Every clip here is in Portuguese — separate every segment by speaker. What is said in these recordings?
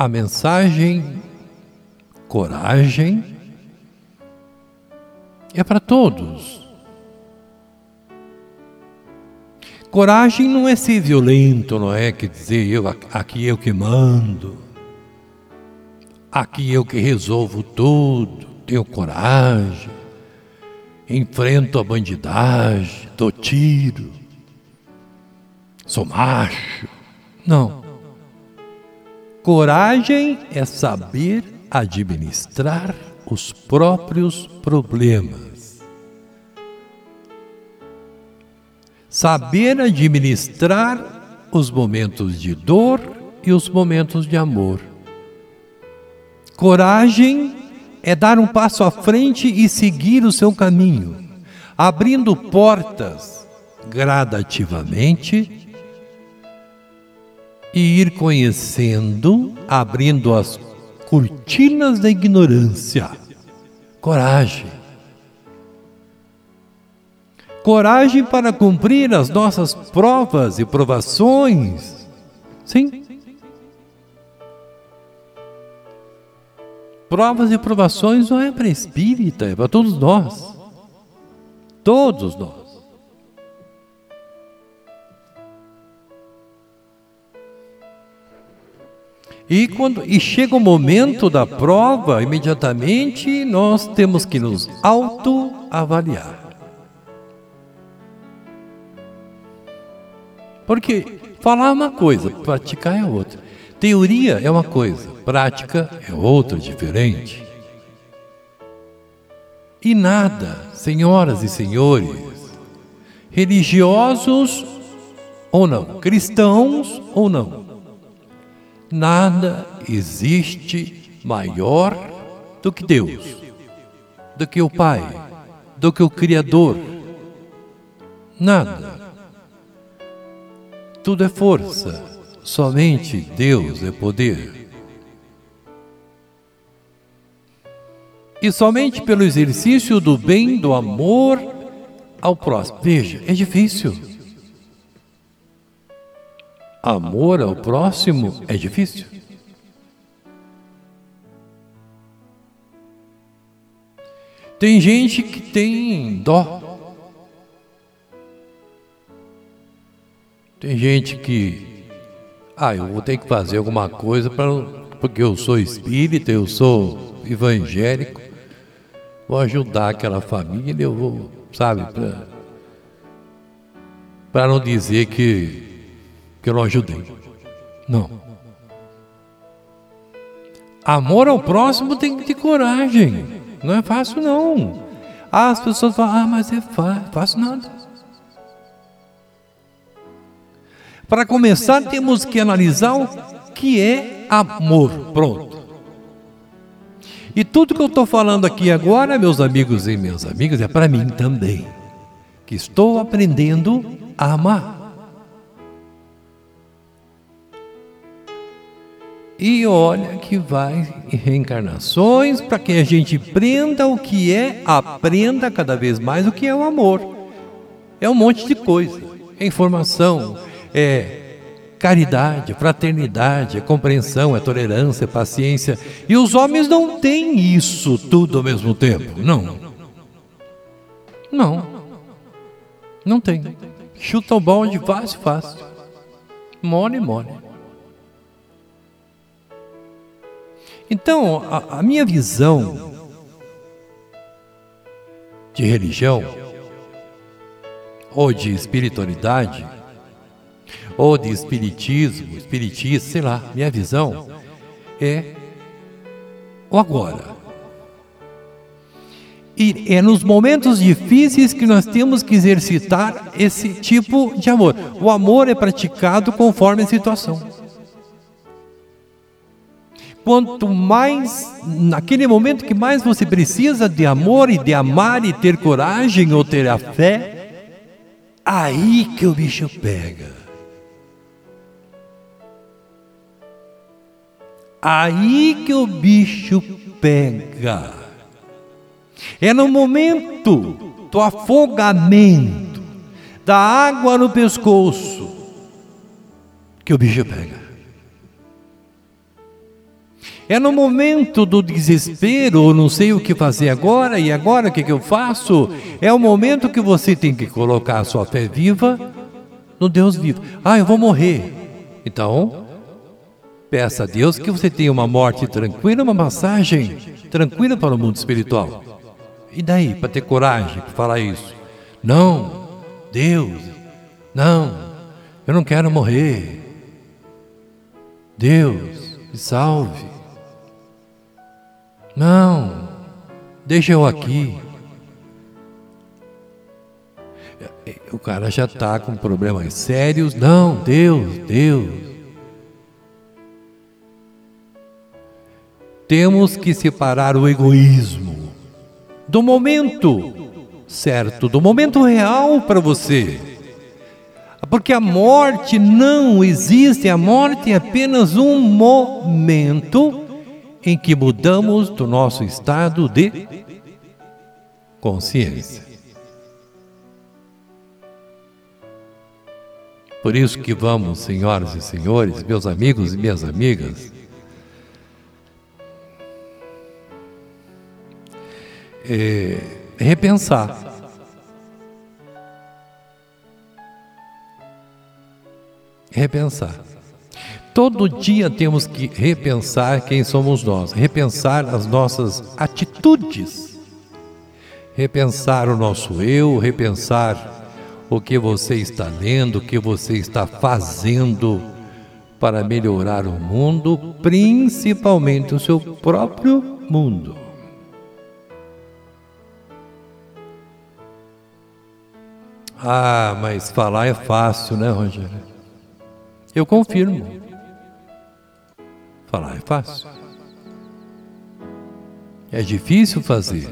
Speaker 1: a mensagem coragem é para todos. Coragem não é ser violento, não é que dizer eu aqui eu que mando, aqui eu que resolvo tudo, tenho coragem, enfrento a bandidagem, dou tiro, sou macho. Não. Coragem é saber administrar os próprios problemas. Saber administrar os momentos de dor e os momentos de amor. Coragem é dar um passo à frente e seguir o seu caminho, abrindo portas gradativamente e ir conhecendo, abrindo as cortinas da ignorância. Coragem. Coragem para cumprir as nossas provas e provações. Sim. Provas e provações não é para espírita, é para todos nós. Todos nós. E, quando, e chega o momento da prova, imediatamente nós temos que nos autoavaliar. Porque falar é uma coisa, praticar é outra. Teoria é uma coisa, prática é outra, diferente. E nada, senhoras e senhores, religiosos ou não, cristãos ou não, Nada existe maior do que Deus, do que o Pai, do que o Criador. Nada. Tudo é força, somente Deus é poder. E somente pelo exercício do bem, do amor ao próximo. Veja, é difícil. Amor ao próximo é difícil. Tem gente que tem dó. Tem gente que, ah, eu vou ter que fazer alguma coisa para, porque eu sou espírita, eu sou evangélico, vou ajudar aquela família, eu vou, sabe, para não dizer que que eu não ajudei. Não. Amor ao próximo tem que ter coragem. Não é fácil, não. Ah, as pessoas falam, ah, mas é fácil. Fácil nada. Para começar, temos que analisar o que é amor. Pronto. E tudo que eu estou falando aqui agora, meus amigos e minhas amigas, é para mim também. Que estou aprendendo a amar. E olha que vai reencarnações para que a gente prenda o que é, aprenda cada vez mais o que é o amor. É um monte de coisa. É informação, é caridade, fraternidade, é compreensão, é tolerância, é paciência. E os homens não têm isso tudo ao mesmo tempo. Não. Não. Não tem. Chuta o balde fácil, fácil. Mole, mole. Então, a, a minha visão de religião, ou de espiritualidade, ou de espiritismo, espiritista, sei lá, minha visão é o agora. E é nos momentos difíceis que nós temos que exercitar esse tipo de amor. O amor é praticado conforme a situação. Quanto mais, naquele momento que mais você precisa de amor e de amar e ter coragem ou ter a fé, aí que o bicho pega. Aí que o bicho pega. É no momento do afogamento, da água no pescoço, que o bicho pega. É no momento do desespero, não sei o que fazer agora, e agora o que, eu faço? É o momento que você tem que colocar a sua fé viva no Deus vivo. Ah, eu vou morrer. Então, peça a Deus que você tenha uma morte tranquila, uma massagem tranquila para o mundo espiritual. E daí, para ter coragem para falar isso? Não, Deus, não, eu não quero morrer. Deus, me salve. Não, deixa eu aqui. O cara já está com problemas sérios. Não, Deus, Deus. Temos que separar o egoísmo do momento certo, do momento real para você. Porque a morte não existe, a morte é apenas um momento em que mudamos do nosso estado de consciência. Por isso que vamos, senhoras e senhores, meus amigos e minhas amigas, é, repensar. Repensar. Todo dia temos que repensar quem somos nós, repensar as nossas atitudes, repensar o nosso eu, repensar o que você está lendo, o que você está fazendo para melhorar o mundo, principalmente o seu próprio mundo. Ah, mas falar é fácil, né, Rogério? Eu confirmo. Falar é fácil. É difícil fazer.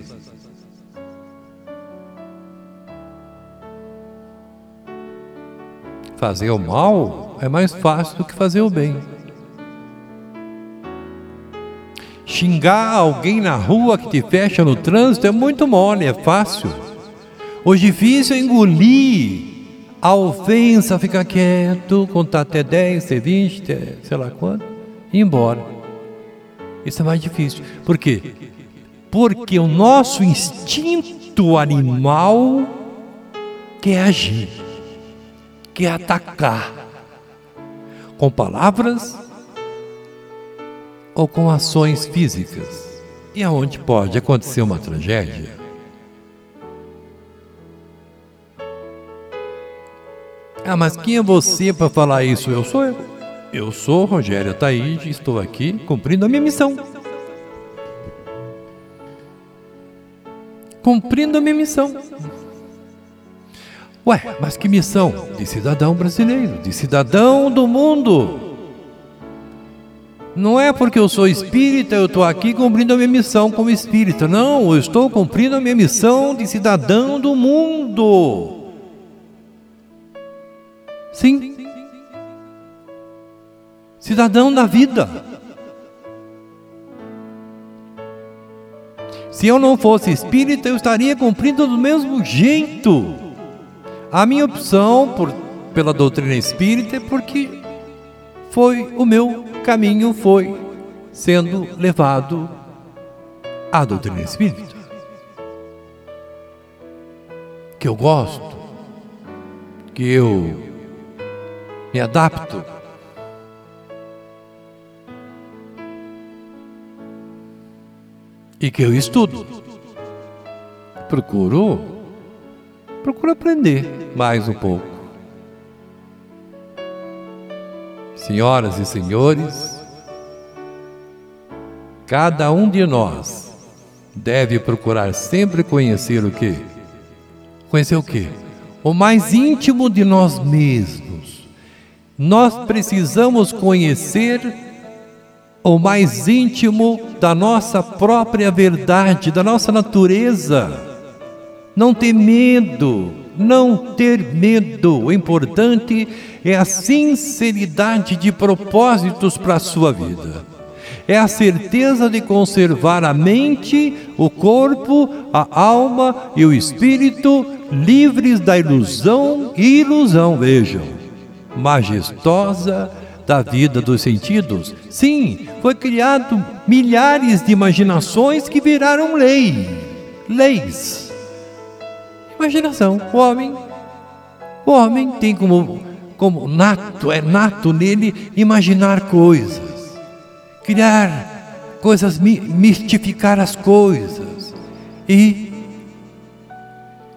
Speaker 1: Fazer o mal é mais fácil do que fazer o bem. Xingar alguém na rua que te fecha no trânsito é muito mole, é fácil. O difícil é engolir a ofensa, ficar quieto, contar até 10, até 20, até sei lá quanto ir embora. Isso é mais difícil. Por quê? Porque o nosso instinto animal quer agir, quer atacar com palavras ou com ações físicas. E aonde pode acontecer uma tragédia? Ah, mas quem é você para falar isso? Eu sou eu. Eu sou Rogério Taíde, estou aqui cumprindo a minha missão. Cumprindo a minha missão. Ué, mas que missão? De cidadão brasileiro, de cidadão do mundo. Não é porque eu sou espírita, eu estou aqui cumprindo a minha missão como espírita. Não, eu estou cumprindo a minha missão de cidadão do mundo. Sim, cidadão da vida. Se eu não fosse espírita, eu estaria cumprindo do mesmo jeito. A minha opção por, pela doutrina espírita é porque foi o meu caminho foi sendo levado à doutrina espírita. Que eu gosto, que eu me adapto e que eu estudo. Procuro, procuro aprender mais um pouco. Senhoras e senhores, cada um de nós deve procurar sempre conhecer o que? Conhecer o que? O mais íntimo de nós mesmos. Nós precisamos conhecer o mais íntimo da nossa própria verdade, da nossa natureza. Não ter medo, não ter medo. O importante é a sinceridade de propósitos para a sua vida. É a certeza de conservar a mente, o corpo, a alma e o espírito livres da ilusão e ilusão, vejam, majestosa da vida dos sentidos. Sim, foi criado milhares de imaginações que viraram lei, leis. Imaginação, o homem, o homem tem como como nato, é nato nele imaginar coisas, criar coisas, mistificar as coisas e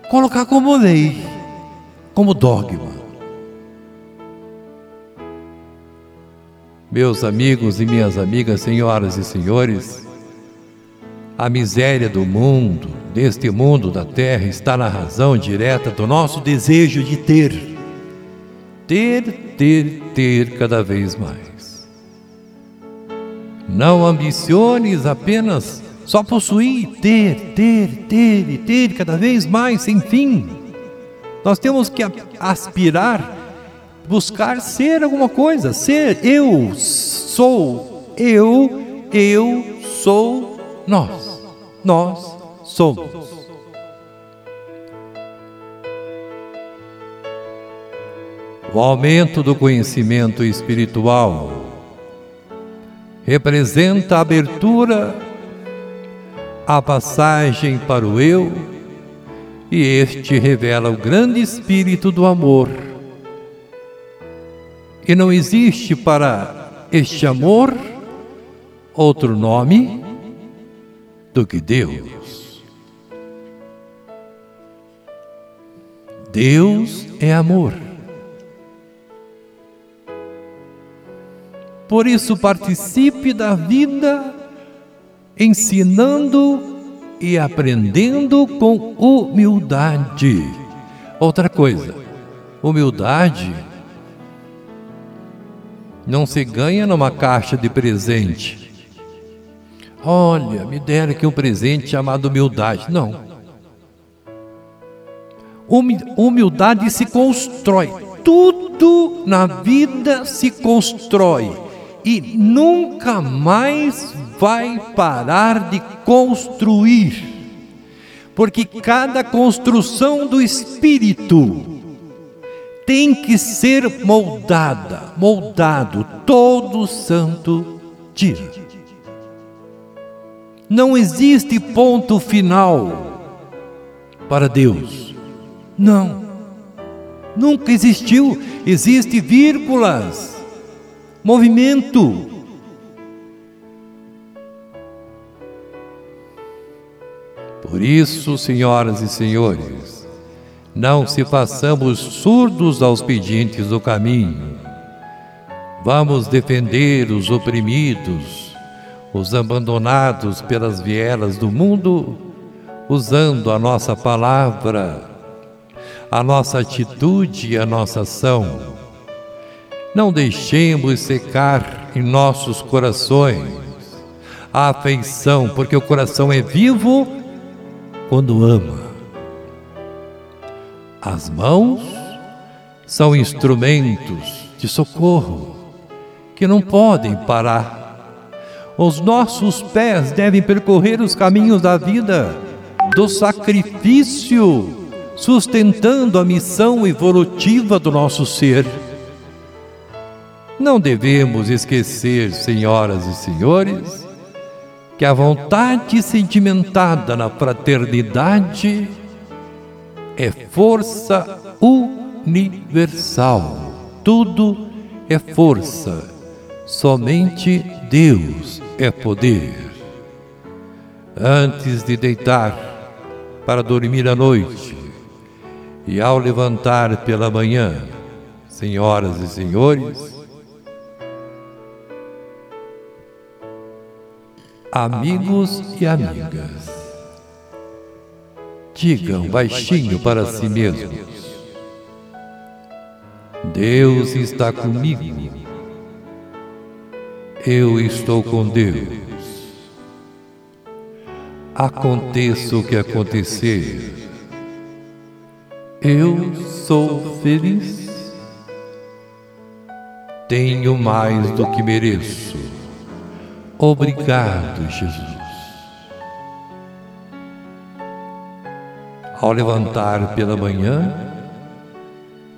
Speaker 1: colocar como lei, como dogma. Meus amigos e minhas amigas, senhoras e senhores, a miséria do mundo, deste mundo da terra, está na razão direta do nosso desejo de ter. Ter, ter, ter cada vez mais. Não ambiciones apenas só possuir, ter, ter, ter e ter cada vez mais sem fim. Nós temos que aspirar buscar ser alguma coisa, ser eu sou, eu, eu sou nós, nós somos. O aumento do conhecimento espiritual representa a abertura, a passagem para o eu, e este revela o grande espírito do amor e não existe para este amor outro nome do que Deus. Deus é amor. Por isso, participe da vida ensinando e aprendendo com humildade. Outra coisa, humildade não se ganha numa caixa de presente. Olha, me deram aqui um presente chamado humildade. Não. Humildade se constrói. Tudo na vida se constrói e nunca mais vai parar de construir. Porque cada construção do espírito tem que ser moldada, moldado todo santo dia. Não existe ponto final para Deus. Não. Nunca existiu. Existe vírgulas, movimento. Por isso, senhoras e senhores, não se façamos surdos aos pedintes do caminho. Vamos defender os oprimidos, os abandonados pelas vielas do mundo, usando a nossa palavra, a nossa atitude e a nossa ação. Não deixemos secar em nossos corações a afeição, porque o coração é vivo quando ama. As mãos são instrumentos de socorro que não podem parar. Os nossos pés devem percorrer os caminhos da vida, do sacrifício, sustentando a missão evolutiva do nosso ser. Não devemos esquecer, senhoras e senhores, que a vontade sentimentada na fraternidade é força universal. Tudo é força. Somente Deus é poder. Antes de deitar para dormir à noite e ao levantar pela manhã, senhoras e senhores, amigos e amigas, digam baixinho para si mesmos: Deus está comigo. Eu estou com Deus. Aconteça o que acontecer, eu sou feliz. Tenho mais do que mereço. Obrigado, Jesus. Ao levantar pela manhã,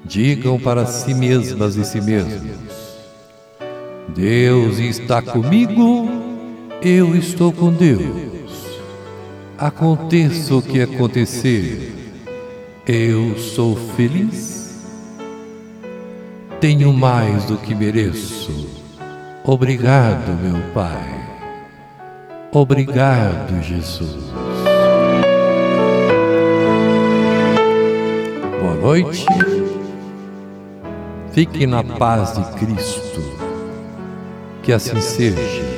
Speaker 1: digam para si mesmas e si mesmos: Deus está comigo, eu estou com Deus. Aconteça o que acontecer, eu sou feliz. Tenho mais do que mereço. Obrigado, meu Pai. Obrigado, Jesus. Noite. Fique na paz de Cristo. Que assim seja.